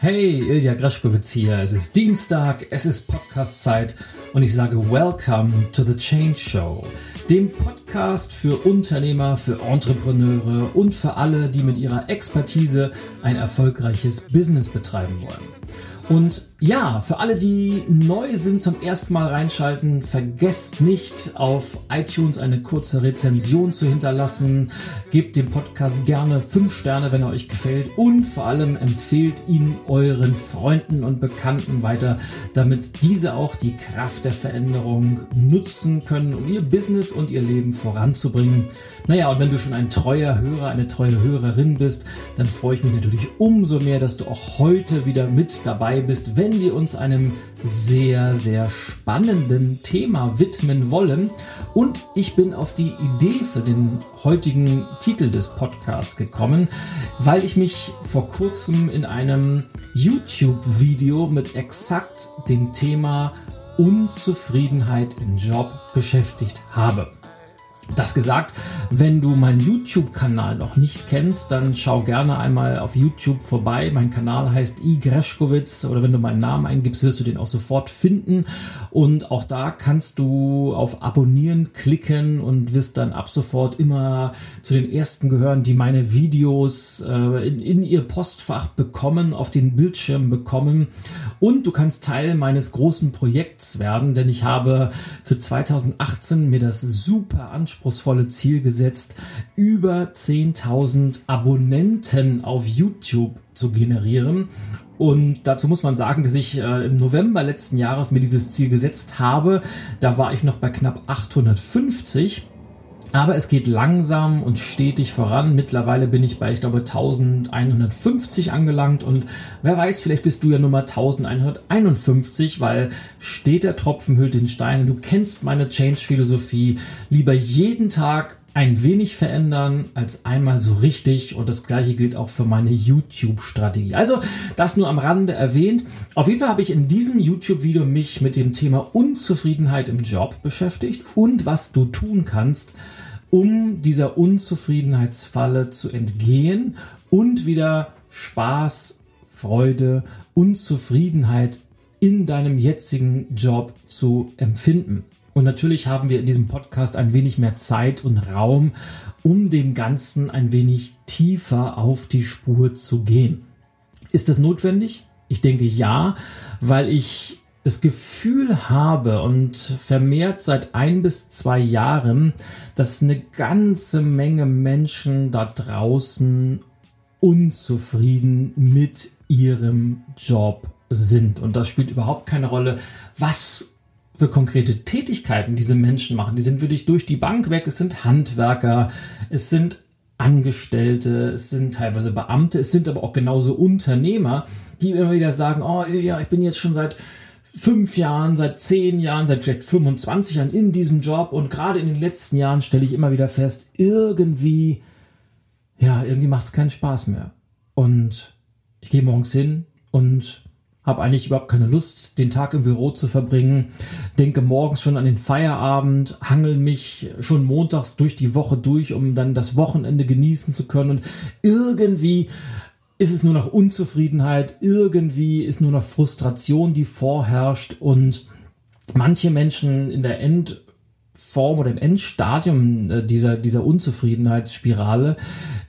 Hey, Ilja Greschkowitz hier. Es ist Dienstag, es ist Podcast-Zeit und ich sage Welcome to the Change Show, dem Podcast für Unternehmer, für Entrepreneure und für alle, die mit ihrer Expertise ein erfolgreiches Business betreiben wollen. Und ja, für alle, die neu sind zum ersten Mal reinschalten, vergesst nicht auf iTunes eine kurze Rezension zu hinterlassen. Gebt dem Podcast gerne fünf Sterne, wenn er euch gefällt und vor allem empfehlt ihn euren Freunden und Bekannten weiter, damit diese auch die Kraft der Veränderung nutzen können, um ihr Business und ihr Leben voranzubringen. Naja, und wenn du schon ein treuer Hörer, eine treue Hörerin bist, dann freue ich mich natürlich umso mehr, dass du auch heute wieder mit dabei bist, wenn wenn wir uns einem sehr, sehr spannenden Thema widmen wollen. Und ich bin auf die Idee für den heutigen Titel des Podcasts gekommen, weil ich mich vor kurzem in einem YouTube-Video mit exakt dem Thema Unzufriedenheit im Job beschäftigt habe. Das gesagt, wenn du meinen YouTube-Kanal noch nicht kennst, dann schau gerne einmal auf YouTube vorbei. Mein Kanal heißt I. Greschkowitz oder wenn du meinen Namen eingibst, wirst du den auch sofort finden. Und auch da kannst du auf Abonnieren klicken und wirst dann ab sofort immer zu den ersten gehören, die meine Videos äh, in, in ihr Postfach bekommen, auf den Bildschirm bekommen. Und du kannst Teil meines großen Projekts werden, denn ich habe für 2018 mir das super anspruchsvoll anspruchsvolle Ziel gesetzt, über 10.000 Abonnenten auf YouTube zu generieren. Und dazu muss man sagen, dass ich äh, im November letzten Jahres mir dieses Ziel gesetzt habe. Da war ich noch bei knapp 850. Aber es geht langsam und stetig voran. Mittlerweile bin ich bei, ich glaube, 1150 angelangt und wer weiß, vielleicht bist du ja Nummer 1151, weil steht der Tropfen hüllt den Stein. Du kennst meine Change-Philosophie. Lieber jeden Tag ein wenig verändern als einmal so richtig und das gleiche gilt auch für meine YouTube-Strategie. Also das nur am Rande erwähnt. Auf jeden Fall habe ich in diesem YouTube-Video mich mit dem Thema Unzufriedenheit im Job beschäftigt und was du tun kannst, um dieser Unzufriedenheitsfalle zu entgehen und wieder Spaß, Freude und Zufriedenheit in deinem jetzigen Job zu empfinden. Und natürlich haben wir in diesem Podcast ein wenig mehr Zeit und Raum, um dem Ganzen ein wenig tiefer auf die Spur zu gehen. Ist das notwendig? Ich denke ja, weil ich das Gefühl habe und vermehrt seit ein bis zwei Jahren, dass eine ganze Menge Menschen da draußen unzufrieden mit ihrem Job sind. Und das spielt überhaupt keine Rolle, was für konkrete Tätigkeiten diese Menschen machen. Die sind wirklich durch die Bank weg. Es sind Handwerker, es sind Angestellte, es sind teilweise Beamte, es sind aber auch genauso Unternehmer, die immer wieder sagen, oh ja, ich bin jetzt schon seit fünf Jahren, seit zehn Jahren, seit vielleicht 25 Jahren in diesem Job und gerade in den letzten Jahren stelle ich immer wieder fest, irgendwie, ja, irgendwie macht es keinen Spaß mehr. Und ich gehe morgens hin und habe eigentlich überhaupt keine Lust, den Tag im Büro zu verbringen, denke morgens schon an den Feierabend, hangel mich schon montags durch die Woche durch, um dann das Wochenende genießen zu können. Und irgendwie ist es nur noch Unzufriedenheit, irgendwie ist nur noch Frustration, die vorherrscht. Und manche Menschen in der Endform oder im Endstadium äh, dieser, dieser Unzufriedenheitsspirale,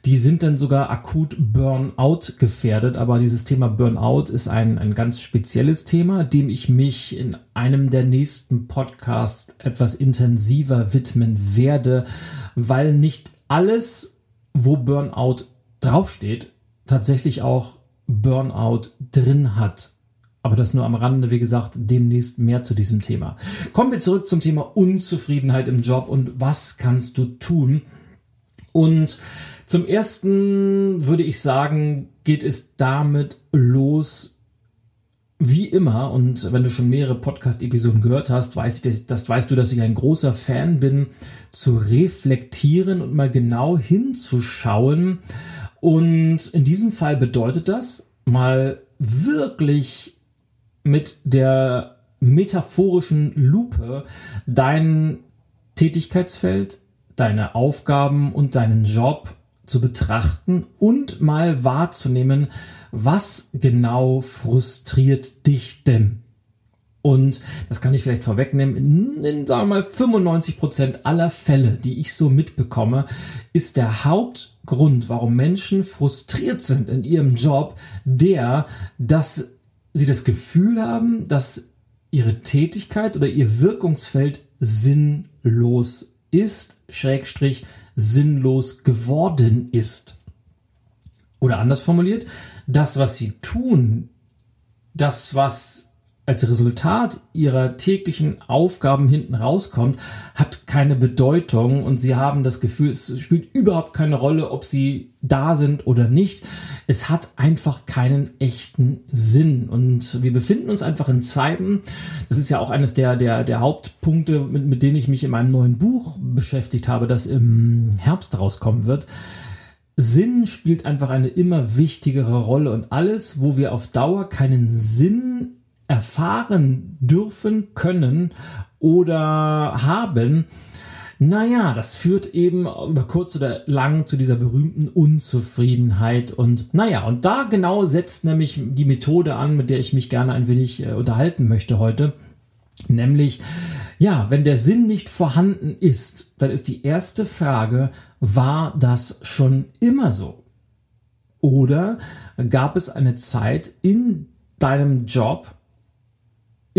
die sind dann sogar akut Burnout gefährdet. Aber dieses Thema Burnout ist ein, ein ganz spezielles Thema, dem ich mich in einem der nächsten Podcasts etwas intensiver widmen werde, weil nicht alles, wo Burnout draufsteht, tatsächlich auch Burnout drin hat. Aber das nur am Rande, wie gesagt, demnächst mehr zu diesem Thema. Kommen wir zurück zum Thema Unzufriedenheit im Job und was kannst du tun? Und zum ersten würde ich sagen, geht es damit los, wie immer, und wenn du schon mehrere Podcast-Episoden gehört hast, weiß ich, das weißt du, dass ich ein großer Fan bin, zu reflektieren und mal genau hinzuschauen. Und in diesem Fall bedeutet das, mal wirklich mit der metaphorischen Lupe dein Tätigkeitsfeld, deine Aufgaben und deinen Job zu betrachten und mal wahrzunehmen, was genau frustriert dich denn? Und das kann ich vielleicht vorwegnehmen, in, sagen wir mal 95 Prozent aller Fälle, die ich so mitbekomme, ist der Hauptgrund, warum Menschen frustriert sind in ihrem Job, der, dass sie das Gefühl haben, dass ihre Tätigkeit oder ihr Wirkungsfeld sinnlos ist, schrägstrich sinnlos geworden ist. Oder anders formuliert, das, was sie tun, das, was als Resultat ihrer täglichen Aufgaben hinten rauskommt, hat keine Bedeutung und sie haben das Gefühl, es spielt überhaupt keine Rolle, ob sie da sind oder nicht. Es hat einfach keinen echten Sinn und wir befinden uns einfach in Zeiten, das ist ja auch eines der, der, der Hauptpunkte, mit, mit denen ich mich in meinem neuen Buch beschäftigt habe, das im Herbst rauskommen wird. Sinn spielt einfach eine immer wichtigere Rolle und alles, wo wir auf Dauer keinen Sinn erfahren dürfen, können oder haben, naja, das führt eben über kurz oder lang zu dieser berühmten Unzufriedenheit. Und naja, und da genau setzt nämlich die Methode an, mit der ich mich gerne ein wenig äh, unterhalten möchte heute. Nämlich, ja, wenn der Sinn nicht vorhanden ist, dann ist die erste Frage, war das schon immer so? Oder gab es eine Zeit in deinem Job,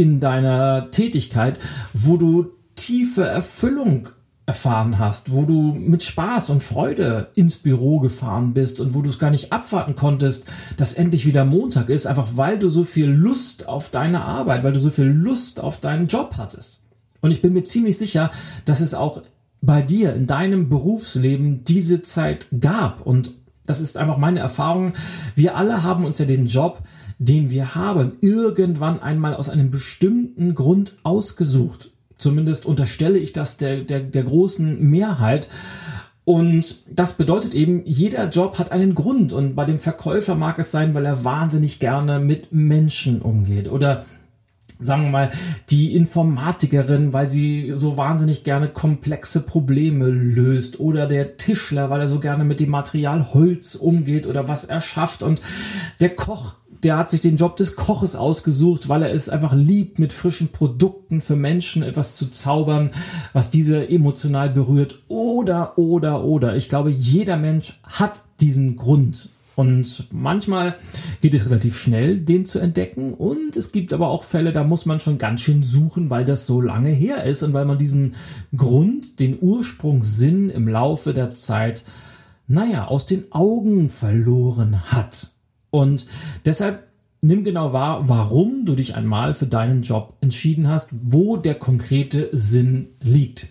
in deiner Tätigkeit, wo du tiefe Erfüllung erfahren hast, wo du mit Spaß und Freude ins Büro gefahren bist und wo du es gar nicht abwarten konntest, dass endlich wieder Montag ist, einfach weil du so viel Lust auf deine Arbeit, weil du so viel Lust auf deinen Job hattest. Und ich bin mir ziemlich sicher, dass es auch bei dir in deinem Berufsleben diese Zeit gab und das ist einfach meine Erfahrung. Wir alle haben uns ja den Job den wir haben, irgendwann einmal aus einem bestimmten Grund ausgesucht. Zumindest unterstelle ich das der, der, der großen Mehrheit. Und das bedeutet eben, jeder Job hat einen Grund. Und bei dem Verkäufer mag es sein, weil er wahnsinnig gerne mit Menschen umgeht. Oder sagen wir mal, die Informatikerin, weil sie so wahnsinnig gerne komplexe Probleme löst oder der Tischler, weil er so gerne mit dem Material Holz umgeht oder was er schafft und der Koch, der hat sich den Job des Koches ausgesucht, weil er es einfach liebt, mit frischen Produkten für Menschen etwas zu zaubern, was diese emotional berührt. Oder, oder, oder. Ich glaube, jeder Mensch hat diesen Grund. Und manchmal geht es relativ schnell, den zu entdecken. Und es gibt aber auch Fälle, da muss man schon ganz schön suchen, weil das so lange her ist und weil man diesen Grund, den Ursprungssinn im Laufe der Zeit, naja, aus den Augen verloren hat. Und deshalb nimm genau wahr, warum du dich einmal für deinen Job entschieden hast, wo der konkrete Sinn liegt.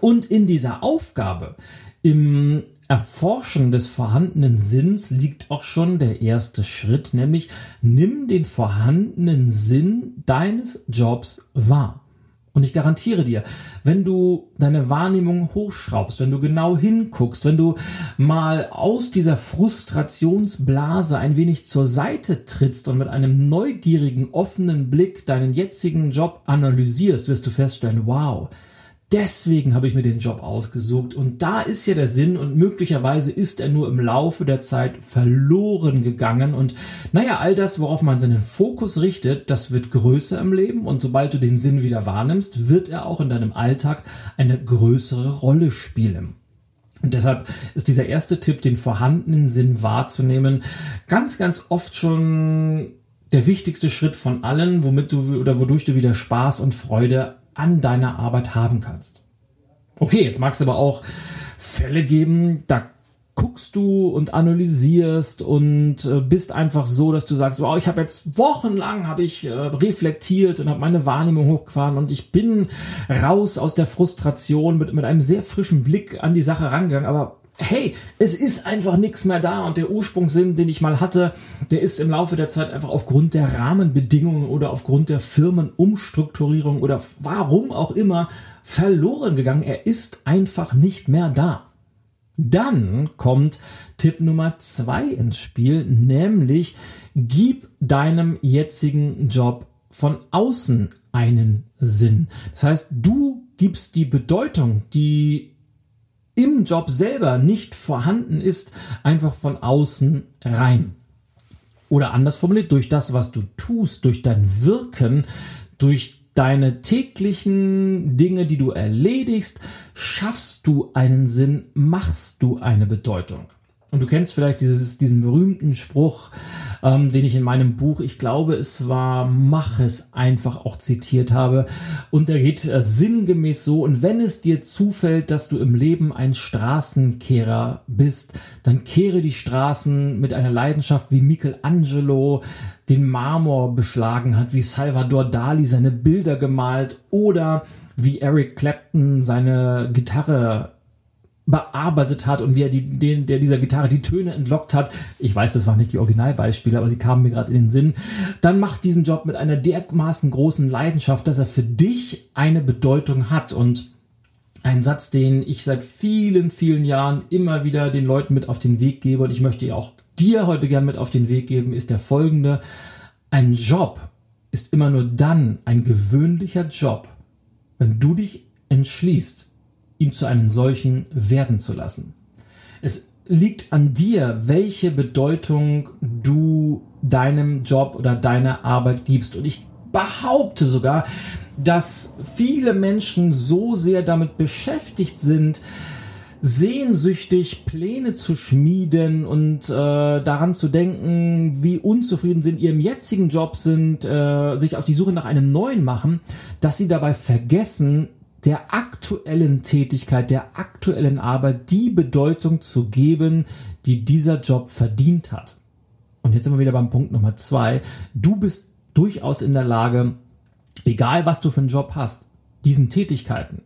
Und in dieser Aufgabe, im Erforschen des vorhandenen Sinns liegt auch schon der erste Schritt, nämlich nimm den vorhandenen Sinn deines Jobs wahr. Und ich garantiere dir, wenn du deine Wahrnehmung hochschraubst, wenn du genau hinguckst, wenn du mal aus dieser Frustrationsblase ein wenig zur Seite trittst und mit einem neugierigen, offenen Blick deinen jetzigen Job analysierst, wirst du feststellen, wow, Deswegen habe ich mir den Job ausgesucht. Und da ist ja der Sinn und möglicherweise ist er nur im Laufe der Zeit verloren gegangen. Und naja, all das, worauf man seinen Fokus richtet, das wird größer im Leben. Und sobald du den Sinn wieder wahrnimmst, wird er auch in deinem Alltag eine größere Rolle spielen. Und deshalb ist dieser erste Tipp, den vorhandenen Sinn wahrzunehmen, ganz, ganz oft schon der wichtigste Schritt von allen, womit du oder wodurch du wieder Spaß und Freude an deiner Arbeit haben kannst. Okay, jetzt mag es aber auch Fälle geben, da guckst du und analysierst und äh, bist einfach so, dass du sagst, wow, ich habe jetzt wochenlang habe ich äh, reflektiert und habe meine Wahrnehmung hochgefahren und ich bin raus aus der Frustration mit, mit einem sehr frischen Blick an die Sache rangegangen, aber hey, es ist einfach nichts mehr da und der Ursprungssinn, den ich mal hatte, der ist im Laufe der Zeit einfach aufgrund der Rahmenbedingungen oder aufgrund der Firmenumstrukturierung oder warum auch immer verloren gegangen. Er ist einfach nicht mehr da. Dann kommt Tipp Nummer zwei ins Spiel, nämlich gib deinem jetzigen Job von außen einen Sinn. Das heißt, du gibst die Bedeutung, die im Job selber nicht vorhanden ist, einfach von außen rein. Oder anders formuliert, durch das, was du tust, durch dein Wirken, durch deine täglichen Dinge, die du erledigst, schaffst du einen Sinn, machst du eine Bedeutung. Und du kennst vielleicht dieses, diesen berühmten Spruch, ähm, den ich in meinem Buch, ich glaube, es war Mach es einfach auch zitiert habe. Und der geht äh, sinngemäß so, und wenn es dir zufällt, dass du im Leben ein Straßenkehrer bist, dann kehre die Straßen mit einer Leidenschaft wie Michelangelo den Marmor beschlagen hat, wie Salvador Dali seine Bilder gemalt oder wie Eric Clapton seine Gitarre bearbeitet hat und wie er die, den, der dieser Gitarre die Töne entlockt hat. Ich weiß, das waren nicht die Originalbeispiele, aber sie kamen mir gerade in den Sinn. Dann macht diesen Job mit einer dermaßen großen Leidenschaft, dass er für dich eine Bedeutung hat und ein Satz, den ich seit vielen, vielen Jahren immer wieder den Leuten mit auf den Weg gebe und ich möchte auch dir heute gern mit auf den Weg geben, ist der folgende. Ein Job ist immer nur dann ein gewöhnlicher Job, wenn du dich entschließt, ihm zu einem solchen werden zu lassen. Es liegt an dir, welche Bedeutung du deinem Job oder deiner Arbeit gibst. Und ich behaupte sogar, dass viele Menschen so sehr damit beschäftigt sind, sehnsüchtig Pläne zu schmieden und äh, daran zu denken, wie unzufrieden sie in ihrem jetzigen Job sind, äh, sich auf die Suche nach einem neuen machen, dass sie dabei vergessen, der aktuellen Tätigkeit, der aktuellen Arbeit die Bedeutung zu geben, die dieser Job verdient hat. Und jetzt sind wir wieder beim Punkt Nummer zwei. Du bist durchaus in der Lage, egal was du für einen Job hast, diesen Tätigkeiten,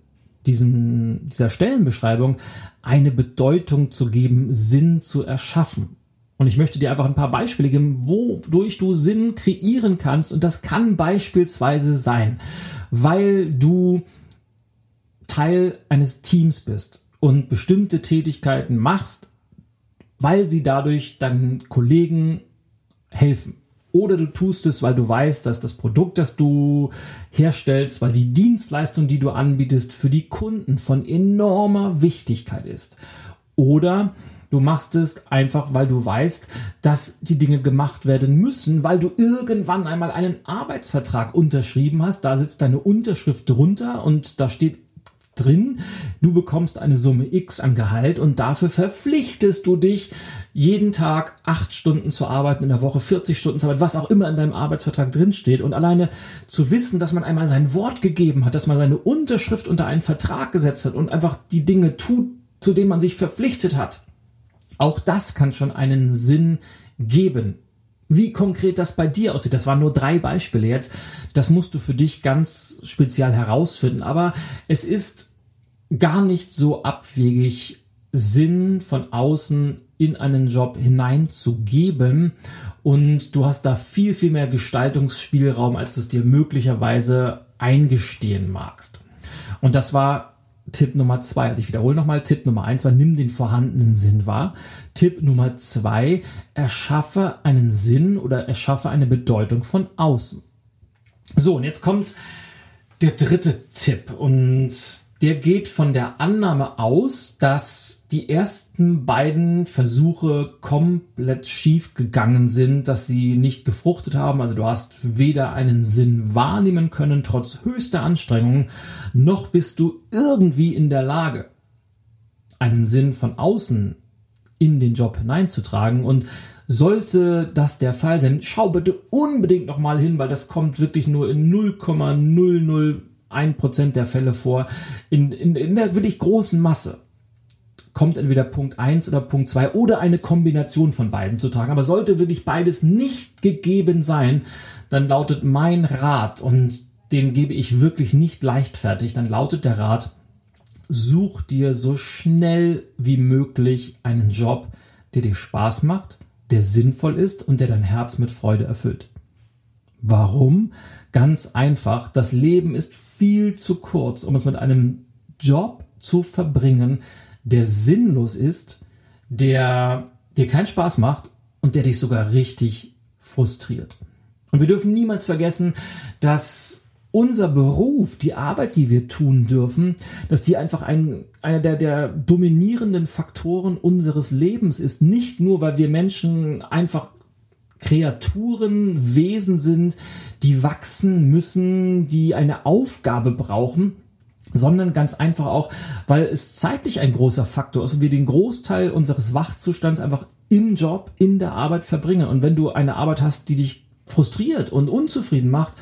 diesen, dieser Stellenbeschreibung eine Bedeutung zu geben, Sinn zu erschaffen. Und ich möchte dir einfach ein paar Beispiele geben, wodurch du Sinn kreieren kannst. Und das kann beispielsweise sein, weil du Teil eines Teams bist und bestimmte Tätigkeiten machst, weil sie dadurch deinen Kollegen helfen. Oder du tust es, weil du weißt, dass das Produkt, das du herstellst, weil die Dienstleistung, die du anbietest, für die Kunden von enormer Wichtigkeit ist. Oder du machst es einfach, weil du weißt, dass die Dinge gemacht werden müssen, weil du irgendwann einmal einen Arbeitsvertrag unterschrieben hast. Da sitzt deine Unterschrift drunter und da steht drin. Du bekommst eine Summe X an Gehalt und dafür verpflichtest du dich, jeden Tag acht Stunden zu arbeiten, in der Woche 40 Stunden zu arbeiten, was auch immer in deinem Arbeitsvertrag drinsteht. Und alleine zu wissen, dass man einmal sein Wort gegeben hat, dass man seine Unterschrift unter einen Vertrag gesetzt hat und einfach die Dinge tut, zu denen man sich verpflichtet hat. Auch das kann schon einen Sinn geben. Wie konkret das bei dir aussieht, das waren nur drei Beispiele jetzt. Das musst du für dich ganz speziell herausfinden. Aber es ist gar nicht so abwegig, Sinn von außen in einen Job hineinzugeben. Und du hast da viel, viel mehr Gestaltungsspielraum, als du es dir möglicherweise eingestehen magst. Und das war Tipp Nummer zwei, also ich wiederhole nochmal, Tipp Nummer eins war, nimm den vorhandenen Sinn wahr. Tipp Nummer zwei, erschaffe einen Sinn oder erschaffe eine Bedeutung von außen. So, und jetzt kommt der dritte Tipp und der geht von der Annahme aus, dass die ersten beiden Versuche komplett schief gegangen sind, dass sie nicht gefruchtet haben. Also du hast weder einen Sinn wahrnehmen können, trotz höchster Anstrengungen, noch bist du irgendwie in der Lage, einen Sinn von außen in den Job hineinzutragen. Und sollte das der Fall sein, schau bitte unbedingt nochmal hin, weil das kommt wirklich nur in 0,001% der Fälle vor, in, in, in der wirklich großen Masse kommt entweder Punkt 1 oder Punkt 2 oder eine Kombination von beiden zu tragen. Aber sollte wirklich beides nicht gegeben sein, dann lautet mein Rat, und den gebe ich wirklich nicht leichtfertig, dann lautet der Rat, such dir so schnell wie möglich einen Job, der dir Spaß macht, der sinnvoll ist und der dein Herz mit Freude erfüllt. Warum? Ganz einfach, das Leben ist viel zu kurz, um es mit einem Job zu verbringen, der sinnlos ist, der dir keinen Spaß macht und der dich sogar richtig frustriert. Und wir dürfen niemals vergessen, dass unser Beruf, die Arbeit, die wir tun dürfen, dass die einfach ein, einer der, der dominierenden Faktoren unseres Lebens ist. Nicht nur, weil wir Menschen einfach Kreaturen, Wesen sind, die wachsen müssen, die eine Aufgabe brauchen, sondern ganz einfach auch, weil es zeitlich ein großer Faktor ist und wir den Großteil unseres Wachzustands einfach im Job, in der Arbeit verbringen. Und wenn du eine Arbeit hast, die dich frustriert und unzufrieden macht,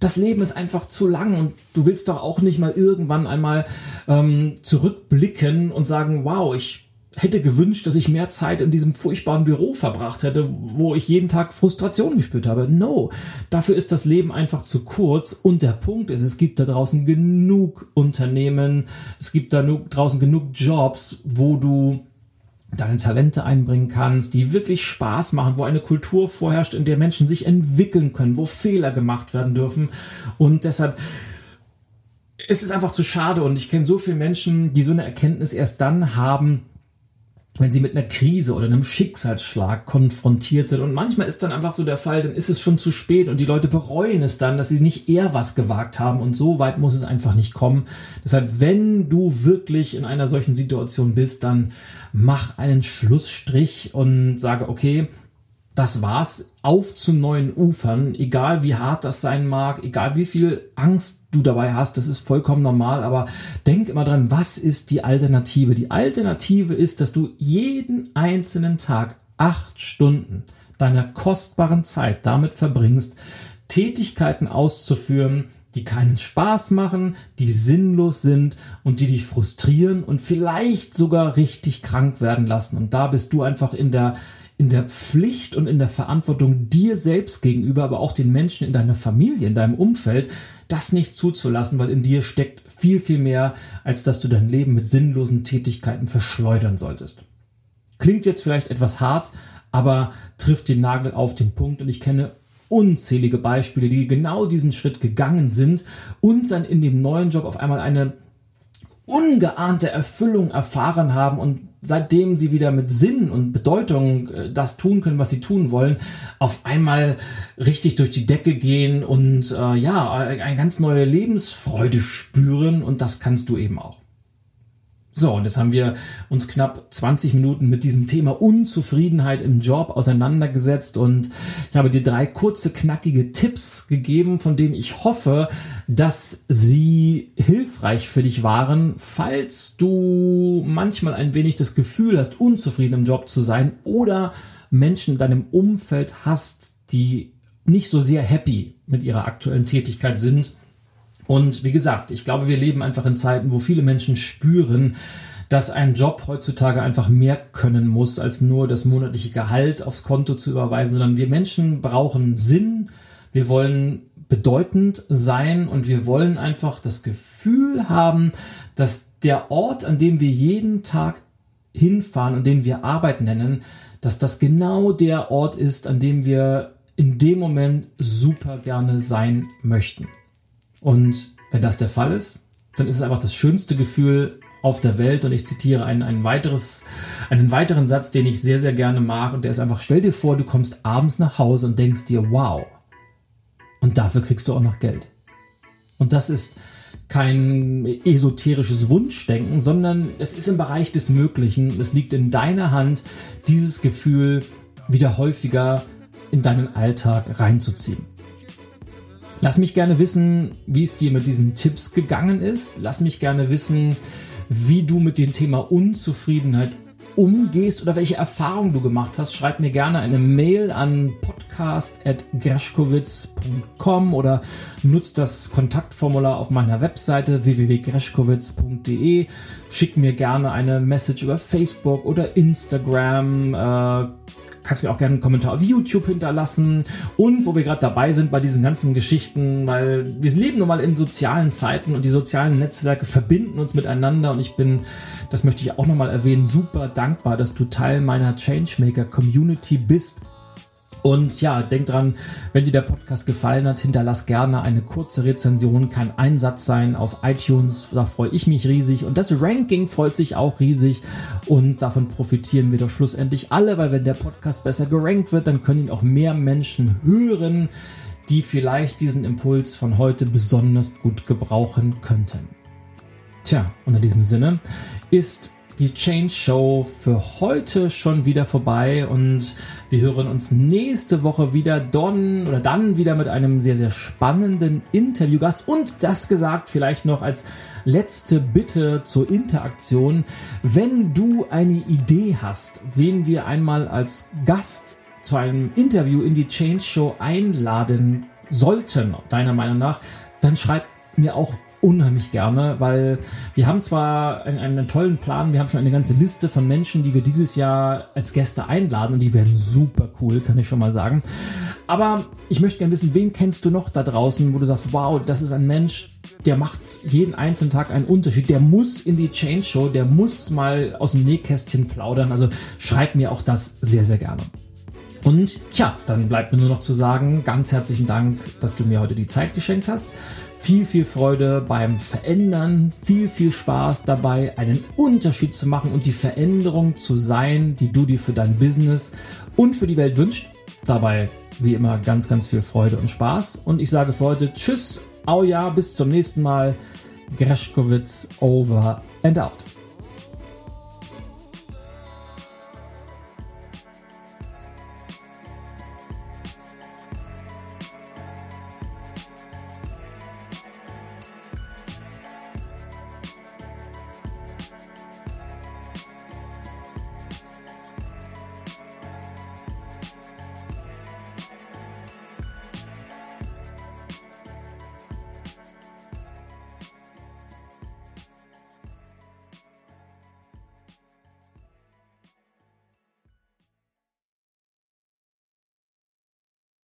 das Leben ist einfach zu lang und du willst doch auch nicht mal irgendwann einmal ähm, zurückblicken und sagen, wow, ich hätte gewünscht, dass ich mehr Zeit in diesem furchtbaren Büro verbracht hätte, wo ich jeden Tag Frustration gespürt habe. No, dafür ist das Leben einfach zu kurz. Und der Punkt ist, es gibt da draußen genug Unternehmen, es gibt da draußen genug Jobs, wo du deine Talente einbringen kannst, die wirklich Spaß machen, wo eine Kultur vorherrscht, in der Menschen sich entwickeln können, wo Fehler gemacht werden dürfen. Und deshalb ist es einfach zu schade. Und ich kenne so viele Menschen, die so eine Erkenntnis erst dann haben, wenn sie mit einer Krise oder einem Schicksalsschlag konfrontiert sind. Und manchmal ist dann einfach so der Fall, dann ist es schon zu spät und die Leute bereuen es dann, dass sie nicht eher was gewagt haben. Und so weit muss es einfach nicht kommen. Deshalb, wenn du wirklich in einer solchen Situation bist, dann mach einen Schlussstrich und sage, okay, das war's, auf zu neuen Ufern, egal wie hart das sein mag, egal wie viel Angst du dabei hast, das ist vollkommen normal, aber denk immer dran, was ist die Alternative? Die Alternative ist, dass du jeden einzelnen Tag acht Stunden deiner kostbaren Zeit damit verbringst, Tätigkeiten auszuführen, die keinen Spaß machen, die sinnlos sind und die dich frustrieren und vielleicht sogar richtig krank werden lassen. Und da bist du einfach in der in der Pflicht und in der Verantwortung dir selbst gegenüber, aber auch den Menschen in deiner Familie, in deinem Umfeld, das nicht zuzulassen, weil in dir steckt viel, viel mehr, als dass du dein Leben mit sinnlosen Tätigkeiten verschleudern solltest. Klingt jetzt vielleicht etwas hart, aber trifft den Nagel auf den Punkt und ich kenne unzählige Beispiele, die genau diesen Schritt gegangen sind und dann in dem neuen Job auf einmal eine ungeahnte Erfüllung erfahren haben und seitdem sie wieder mit Sinn und Bedeutung äh, das tun können, was sie tun wollen, auf einmal richtig durch die Decke gehen und äh, ja, eine ganz neue Lebensfreude spüren und das kannst du eben auch. So, und jetzt haben wir uns knapp 20 Minuten mit diesem Thema Unzufriedenheit im Job auseinandergesetzt. Und ich habe dir drei kurze, knackige Tipps gegeben, von denen ich hoffe, dass sie hilfreich für dich waren, falls du manchmal ein wenig das Gefühl hast, unzufrieden im Job zu sein oder Menschen in deinem Umfeld hast, die nicht so sehr happy mit ihrer aktuellen Tätigkeit sind und wie gesagt, ich glaube, wir leben einfach in Zeiten, wo viele Menschen spüren, dass ein Job heutzutage einfach mehr können muss, als nur das monatliche Gehalt aufs Konto zu überweisen, sondern wir Menschen brauchen Sinn, wir wollen bedeutend sein und wir wollen einfach das Gefühl haben, dass der Ort, an dem wir jeden Tag hinfahren und den wir Arbeit nennen, dass das genau der Ort ist, an dem wir in dem Moment super gerne sein möchten. Und wenn das der Fall ist, dann ist es einfach das schönste Gefühl auf der Welt. Und ich zitiere ein, ein weiteres, einen weiteren Satz, den ich sehr, sehr gerne mag. Und der ist einfach, stell dir vor, du kommst abends nach Hause und denkst dir, wow. Und dafür kriegst du auch noch Geld. Und das ist kein esoterisches Wunschdenken, sondern es ist im Bereich des Möglichen. Es liegt in deiner Hand, dieses Gefühl wieder häufiger in deinen Alltag reinzuziehen. Lass mich gerne wissen, wie es dir mit diesen Tipps gegangen ist. Lass mich gerne wissen, wie du mit dem Thema Unzufriedenheit umgehst oder welche Erfahrungen du gemacht hast. Schreib mir gerne eine Mail an podcast.greschkowitz.com oder nutzt das Kontaktformular auf meiner Webseite www.greschkowitz.de. Schick mir gerne eine Message über Facebook oder Instagram. Äh, kannst mir auch gerne einen Kommentar auf YouTube hinterlassen. Und wo wir gerade dabei sind bei diesen ganzen Geschichten, weil wir leben nun mal in sozialen Zeiten und die sozialen Netzwerke verbinden uns miteinander und ich bin, das möchte ich auch nochmal erwähnen, super dankbar, dass du Teil meiner Changemaker Community bist und ja, denk dran, wenn dir der Podcast gefallen hat, hinterlass gerne eine kurze Rezension, kann ein Satz sein auf iTunes, da freue ich mich riesig. Und das Ranking freut sich auch riesig. Und davon profitieren wir doch schlussendlich alle, weil wenn der Podcast besser gerankt wird, dann können ihn auch mehr Menschen hören die vielleicht diesen Impuls von heute besonders gut gebrauchen könnten. Tja, und in diesem Sinne ist die Change Show für heute schon wieder vorbei und wir hören uns nächste Woche wieder Don oder dann wieder mit einem sehr, sehr spannenden Interviewgast und das gesagt vielleicht noch als letzte Bitte zur Interaktion. Wenn du eine Idee hast, wen wir einmal als Gast zu einem Interview in die Change Show einladen sollten, deiner Meinung nach, dann schreib mir auch unheimlich gerne, weil wir haben zwar einen, einen, tollen Plan, wir haben schon eine ganze Liste von Menschen, die wir dieses Jahr als Gäste einladen und die werden super cool, kann ich schon mal sagen. Aber ich möchte gerne wissen, wen kennst du noch da draußen, wo du sagst, wow, das ist ein Mensch, der macht jeden einzelnen Tag einen Unterschied. Der muss in die Change Show, der muss mal aus dem Nähkästchen plaudern. Also schreib mir auch das sehr, sehr gerne. Und tja, dann bleibt mir nur noch zu sagen, ganz herzlichen Dank, dass du mir heute die Zeit geschenkt hast viel, viel Freude beim Verändern, viel, viel Spaß dabei, einen Unterschied zu machen und die Veränderung zu sein, die du dir für dein Business und für die Welt wünschst. Dabei, wie immer, ganz, ganz viel Freude und Spaß. Und ich sage für heute Tschüss, au ja, bis zum nächsten Mal. Greschkowitz over and out.